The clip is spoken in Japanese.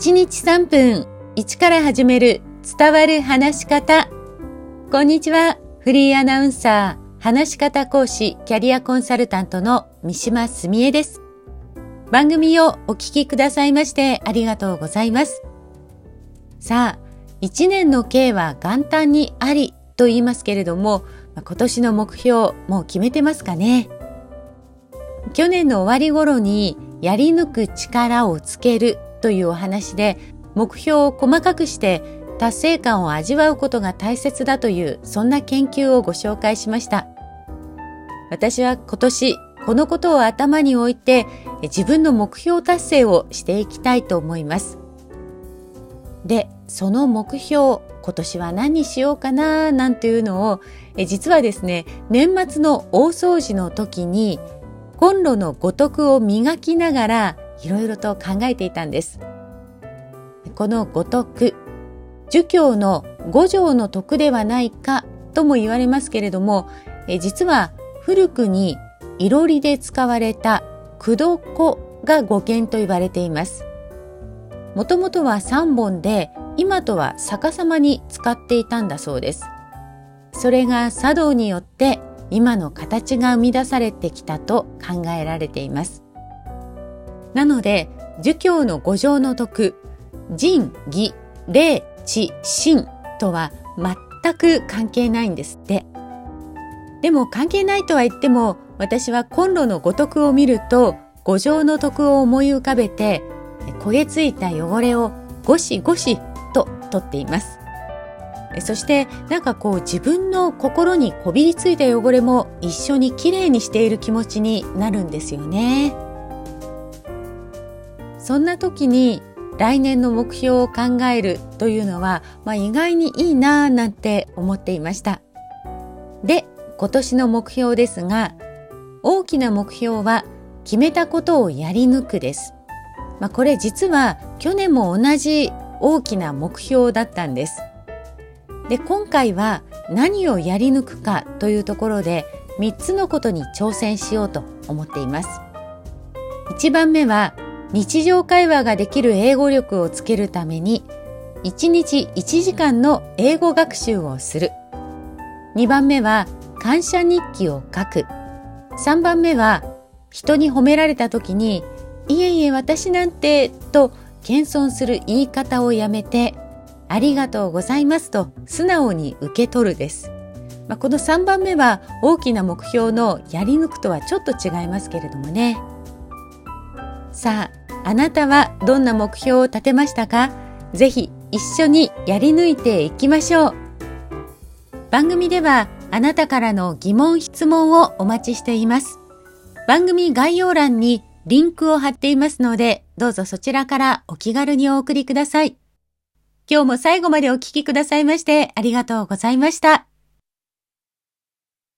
1日3分1から始める伝わる話し方。こんにちは。フリーアナウンサー、話し方講師、キャリアコンサルタントの三島澄江です。番組をお聞きくださいましてありがとうございます。さあ、1年の計は元旦にありと言いますけれども、今年の目標もう決めてますかね去年の終わり頃にやり抜く力をつけるというお話で目標を細かくして達成感を味わうことが大切だというそんな研究をご紹介しました。私は今年このことを頭に置いて自分の目標達成をしていきたいと思います。で、その目標、今年は何にしようかななんていうのを実はですね、年末の大掃除の時にコンロの五徳を磨きながらいろいろと考えていたんです。この五徳、儒教の五条の徳ではないかとも言われますけれども、え実は古くにいろりで使われた九度子が語源と言われています。もともとは3本で今とは逆さまに使っていたんだそうです。それが茶道によって今の形が生み出されてきたと考えられています。なので、儒教の五条の徳、仁、義、礼、智、信とは全く関係ないんですって。でも関係ないとは言っても、私はコンロの五徳を見ると、五条の徳を思い浮かべて、焦げついた汚れをゴシゴシと取っています。そしてなんかこう自分の心にこびりついた汚れも一緒にきれいにしている気持ちになるんですよね。そんな時に来年の目標を考えるというのは、まあ、意外にいいなぁなんて思っていました。で、今年の目標ですが、大きな目標は決めたことをやり抜くです。まあ、これ実は去年も同じ大きな目標だったんです。で、今回は何をやり抜くかというところで3つのことに挑戦しようと思っています。1番目は日常会話ができる英語力をつけるために1日1時間の英語学習をする。2番目は感謝日記を書く。3番目は人に褒められた時にいえいえ私なんてと謙遜する言い方をやめてありがとうございますと素直に受け取るです。まあ、この3番目は大きな目標のやり抜くとはちょっと違いますけれどもね。さあ、あなたはどんな目標を立てましたか？ぜひ一緒にやり抜いていきましょう。番組ではあなたからの疑問質問をお待ちしています。番組概要欄にリンクを貼っていますので、どうぞそちらからお気軽にお送りください。今日も最後までお聞きくださいましてありがとうございました。